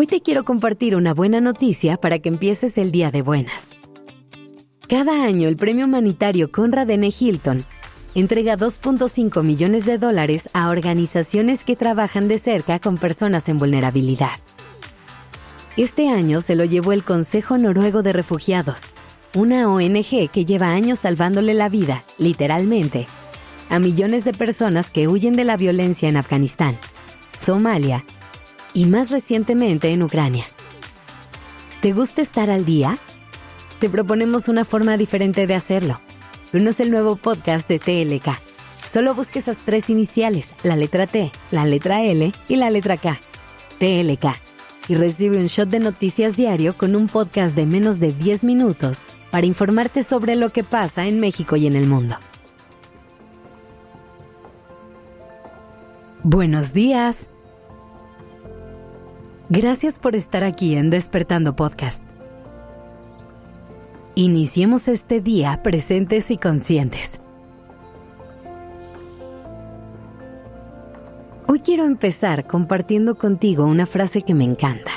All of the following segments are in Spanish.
Hoy te quiero compartir una buena noticia para que empieces el día de buenas. Cada año el premio humanitario Conrad N. Hilton entrega 2.5 millones de dólares a organizaciones que trabajan de cerca con personas en vulnerabilidad. Este año se lo llevó el Consejo Noruego de Refugiados, una ONG que lleva años salvándole la vida, literalmente, a millones de personas que huyen de la violencia en Afganistán, Somalia y más recientemente en Ucrania. ¿Te gusta estar al día? Te proponemos una forma diferente de hacerlo. Es el nuevo podcast de TLK. Solo busque esas tres iniciales, la letra T, la letra L y la letra K. TLK. Y recibe un shot de noticias diario con un podcast de menos de 10 minutos para informarte sobre lo que pasa en México y en el mundo. Buenos días. Gracias por estar aquí en Despertando Podcast. Iniciemos este día presentes y conscientes. Hoy quiero empezar compartiendo contigo una frase que me encanta.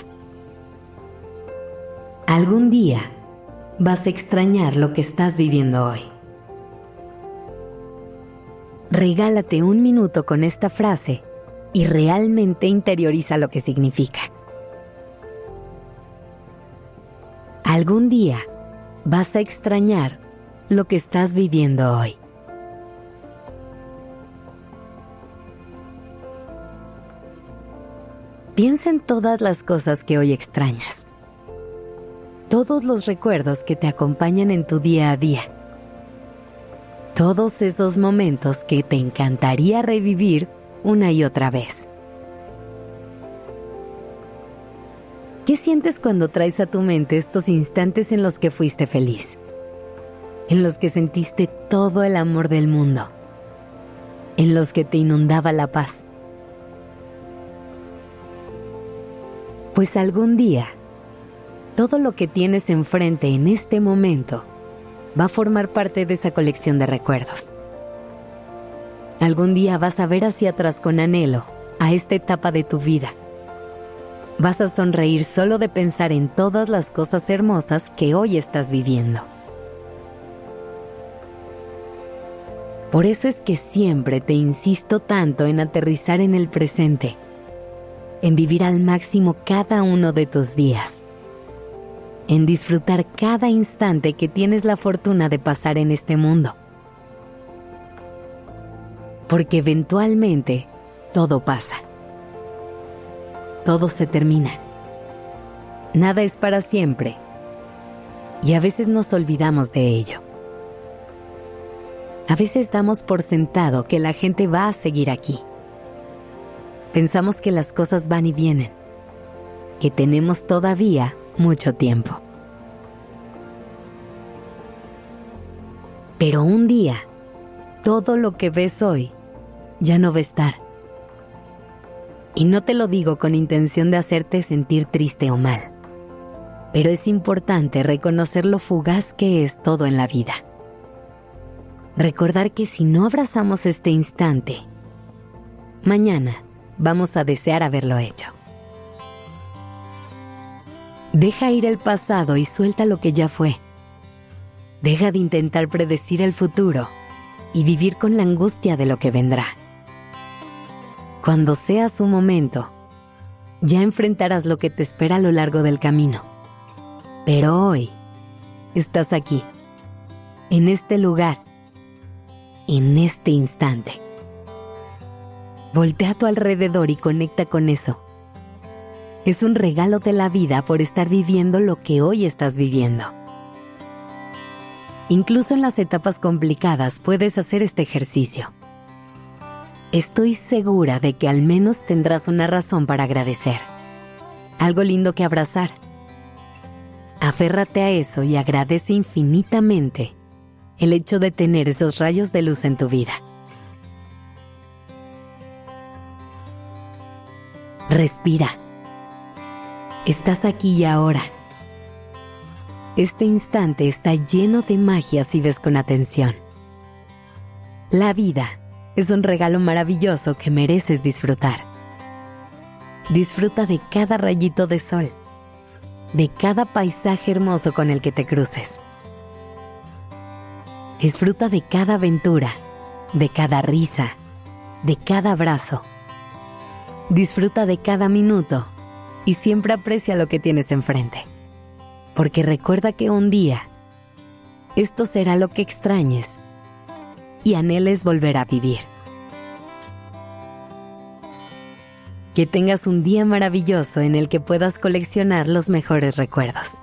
Algún día vas a extrañar lo que estás viviendo hoy. Regálate un minuto con esta frase y realmente interioriza lo que significa. Algún día vas a extrañar lo que estás viviendo hoy. Piensa en todas las cosas que hoy extrañas, todos los recuerdos que te acompañan en tu día a día, todos esos momentos que te encantaría revivir una y otra vez. ¿Qué sientes cuando traes a tu mente estos instantes en los que fuiste feliz? En los que sentiste todo el amor del mundo. En los que te inundaba la paz. Pues algún día, todo lo que tienes enfrente en este momento va a formar parte de esa colección de recuerdos. Algún día vas a ver hacia atrás con anhelo a esta etapa de tu vida. Vas a sonreír solo de pensar en todas las cosas hermosas que hoy estás viviendo. Por eso es que siempre te insisto tanto en aterrizar en el presente en vivir al máximo cada uno de tus días, en disfrutar cada instante que tienes la fortuna de pasar en este mundo. Porque eventualmente todo pasa. Todo se termina. Nada es para siempre. Y a veces nos olvidamos de ello. A veces damos por sentado que la gente va a seguir aquí pensamos que las cosas van y vienen, que tenemos todavía mucho tiempo. Pero un día, todo lo que ves hoy ya no va a estar. Y no te lo digo con intención de hacerte sentir triste o mal, pero es importante reconocer lo fugaz que es todo en la vida. Recordar que si no abrazamos este instante, mañana vamos a desear haberlo hecho. Deja ir el pasado y suelta lo que ya fue. Deja de intentar predecir el futuro y vivir con la angustia de lo que vendrá. Cuando sea su momento, ya enfrentarás lo que te espera a lo largo del camino. Pero hoy estás aquí, en este lugar, en este instante. Voltea a tu alrededor y conecta con eso. Es un regalo de la vida por estar viviendo lo que hoy estás viviendo. Incluso en las etapas complicadas puedes hacer este ejercicio. Estoy segura de que al menos tendrás una razón para agradecer. Algo lindo que abrazar. Aférrate a eso y agradece infinitamente el hecho de tener esos rayos de luz en tu vida. Respira. Estás aquí y ahora. Este instante está lleno de magia si ves con atención. La vida es un regalo maravilloso que mereces disfrutar. Disfruta de cada rayito de sol, de cada paisaje hermoso con el que te cruces. Disfruta de cada aventura, de cada risa, de cada abrazo. Disfruta de cada minuto y siempre aprecia lo que tienes enfrente. Porque recuerda que un día esto será lo que extrañes y anheles volver a vivir. Que tengas un día maravilloso en el que puedas coleccionar los mejores recuerdos.